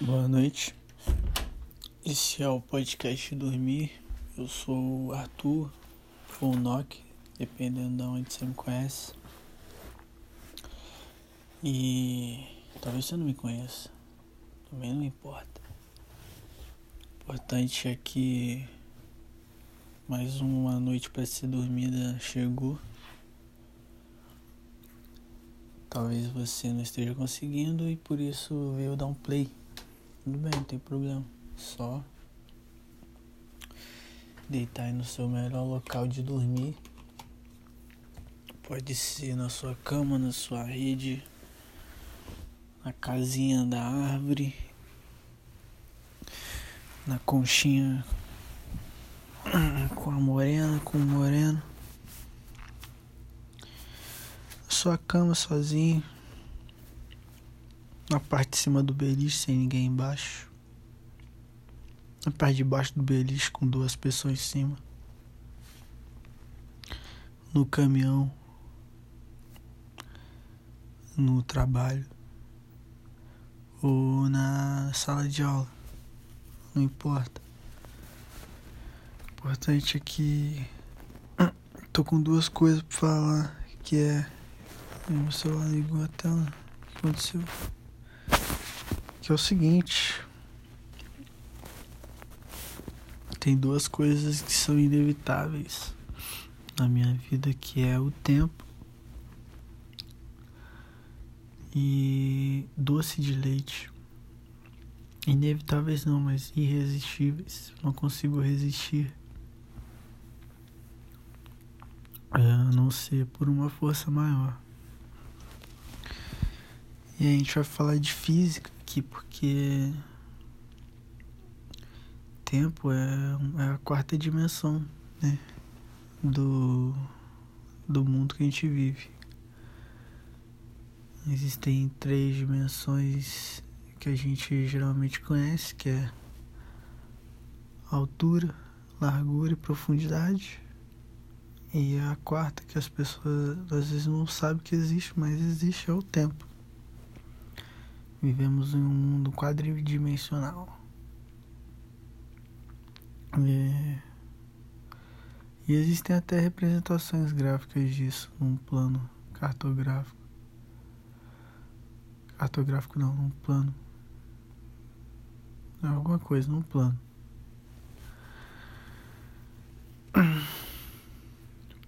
Boa noite. Esse é o podcast Dormir. Eu sou o Arthur, ou o Nock, dependendo de onde você me conhece. E talvez você não me conheça. Também não importa. O importante é que mais uma noite para ser dormida chegou. Talvez você não esteja conseguindo e por isso veio dar um play. Tudo bem, não tem problema. Só deitar aí no seu melhor local de dormir. Pode ser na sua cama, na sua rede, na casinha da árvore, na conchinha com a morena, com o moreno. sua cama sozinho. Na parte de cima do beliche sem ninguém embaixo. Na parte de baixo do beliche com duas pessoas em cima. No caminhão. No trabalho. Ou na sala de aula. Não importa. O importante é que tô com duas coisas pra falar que é meu celular ligou a tela. O que aconteceu? Que é o seguinte. Tem duas coisas que são inevitáveis na minha vida, que é o tempo e doce de leite. Inevitáveis não, mas irresistíveis. Não consigo resistir. A não ser por uma força maior. E a gente vai falar de física aqui porque tempo é, é a quarta dimensão, né? Do, do mundo que a gente vive. Existem três dimensões que a gente geralmente conhece, que é altura, largura e profundidade. E a quarta que as pessoas às vezes não sabem que existe, mas existe é o tempo. Vivemos em um mundo quadridimensional. E, e existem até representações gráficas disso num plano cartográfico. Cartográfico não, num plano. É alguma coisa, num plano.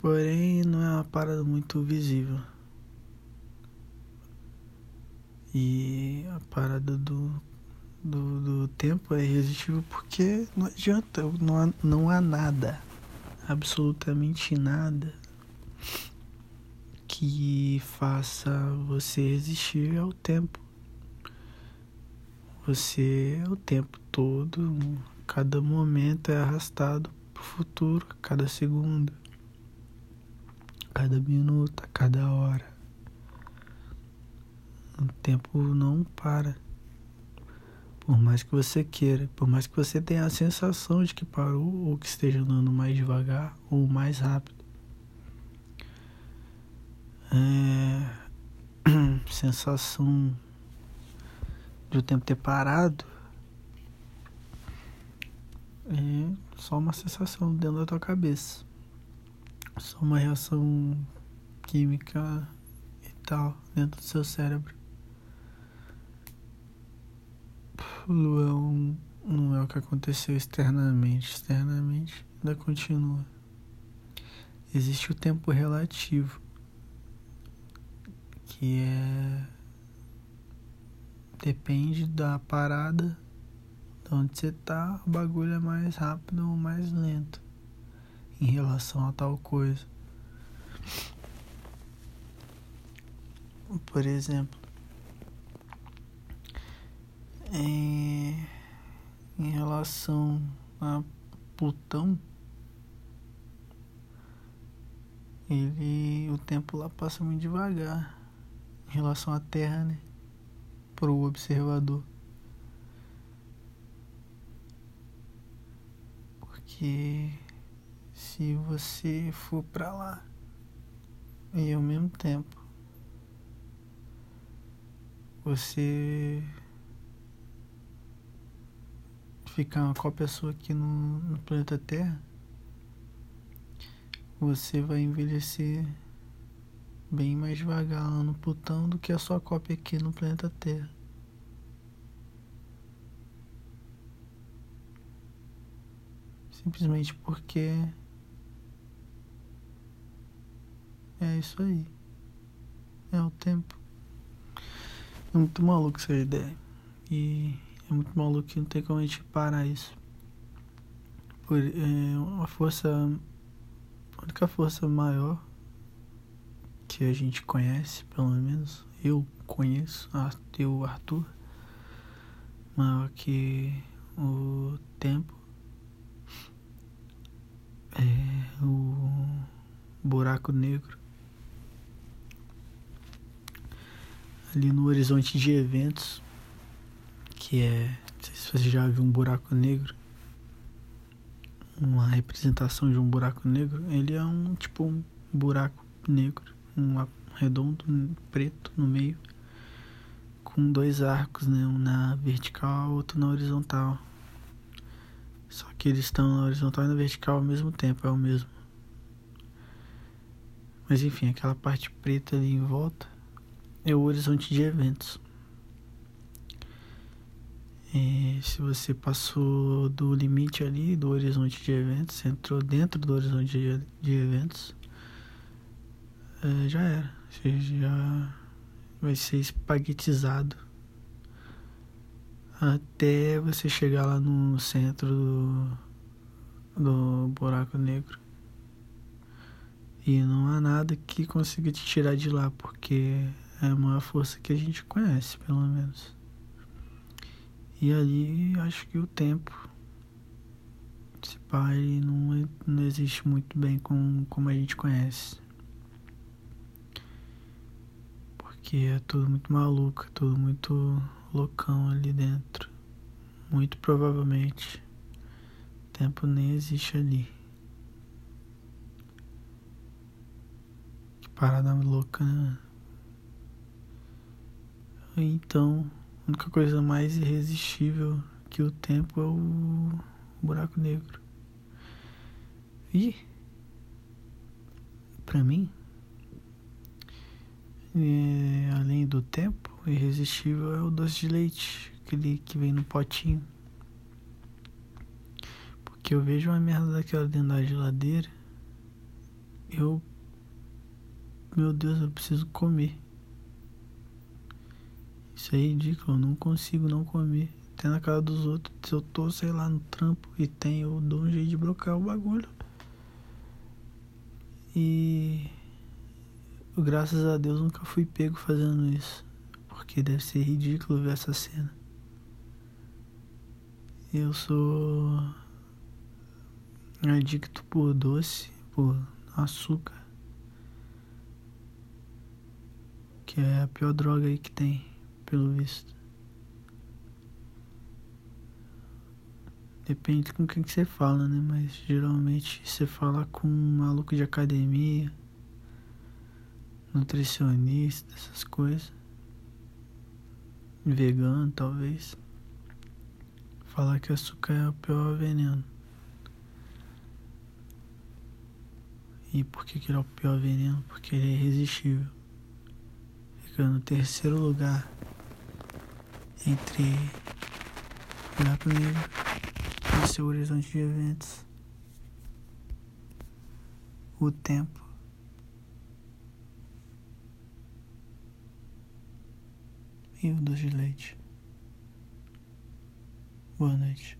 Porém, não é uma parada muito visível. E a parada do, do, do tempo é irresistível porque não adianta, não há, não há nada, absolutamente nada que faça você resistir ao tempo. Você é o tempo todo, cada momento é arrastado para o futuro, cada segundo, cada minuto, cada hora. O tempo não para. Por mais que você queira, por mais que você tenha a sensação de que parou ou que esteja andando mais devagar ou mais rápido. É... sensação de o tempo ter parado é só uma sensação dentro da tua cabeça. Só uma reação química e tal dentro do seu cérebro. Luão não é o que aconteceu externamente. Externamente ainda continua. Existe o tempo relativo, que é. Depende da parada, de onde você tá, o bagulho é mais rápido ou mais lento em relação a tal coisa. Por exemplo, em, em relação a Plutão, ele o tempo lá passa muito devagar em relação à Terra, né? Para o observador. Porque se você for para lá e ao mesmo tempo você ficar uma cópia sua aqui no, no planeta Terra, você vai envelhecer bem mais devagar lá no Plutão do que a sua cópia aqui no planeta Terra. Simplesmente porque é isso aí. É o tempo. É muito maluco essa ideia. E é muito maluco que não tem como a gente parar isso. Por é, uma força. A única força maior que a gente conhece, pelo menos eu conheço, eu, Arthur, maior que o tempo é o buraco negro. Ali no horizonte de eventos, que é, não sei se você já viu um buraco negro, uma representação de um buraco negro, ele é um tipo um buraco negro, um redondo preto no meio, com dois arcos, né, um na vertical, outro na horizontal. Só que eles estão na horizontal e na vertical ao mesmo tempo, é o mesmo. Mas enfim, aquela parte preta ali em volta é o horizonte de eventos. E se você passou do limite ali do horizonte de eventos, entrou dentro do horizonte de, de eventos, é, já era. Você já vai ser espaguetizado até você chegar lá no centro do, do buraco negro. E não há nada que consiga te tirar de lá, porque é uma força que a gente conhece, pelo menos. E ali acho que o tempo, esse pai não, não existe muito bem com, como a gente conhece. Porque é tudo muito maluco, é tudo muito loucão ali dentro. Muito provavelmente tempo nem existe ali. Que parada louca, né? Então, a única coisa mais irresistível que o tempo é o buraco negro. E, para mim, é, além do tempo, irresistível é o doce de leite, aquele que vem no potinho. Porque eu vejo uma merda daquela dentro da geladeira, eu. Meu Deus, eu preciso comer. Isso é ridículo, eu não consigo não comer. Até na cara dos outros. Se eu tô, sei lá, no trampo e tem, eu dou um jeito de bloquear o bagulho. E graças a Deus nunca fui pego fazendo isso. Porque deve ser ridículo ver essa cena. Eu sou adicto por doce, por açúcar. Que é a pior droga aí que tem, pelo visto. Depende com quem que você fala, né? Mas geralmente você fala com um maluco de academia nutricionista, essas coisas. Vegano, talvez. Falar que açúcar é o pior veneno. E por que, que ele é o pior veneno? Porque ele é irresistível. Fica no terceiro lugar entre o buraco negro e seu horizonte de eventos. O tempo. e o doce de leite. Boa noite.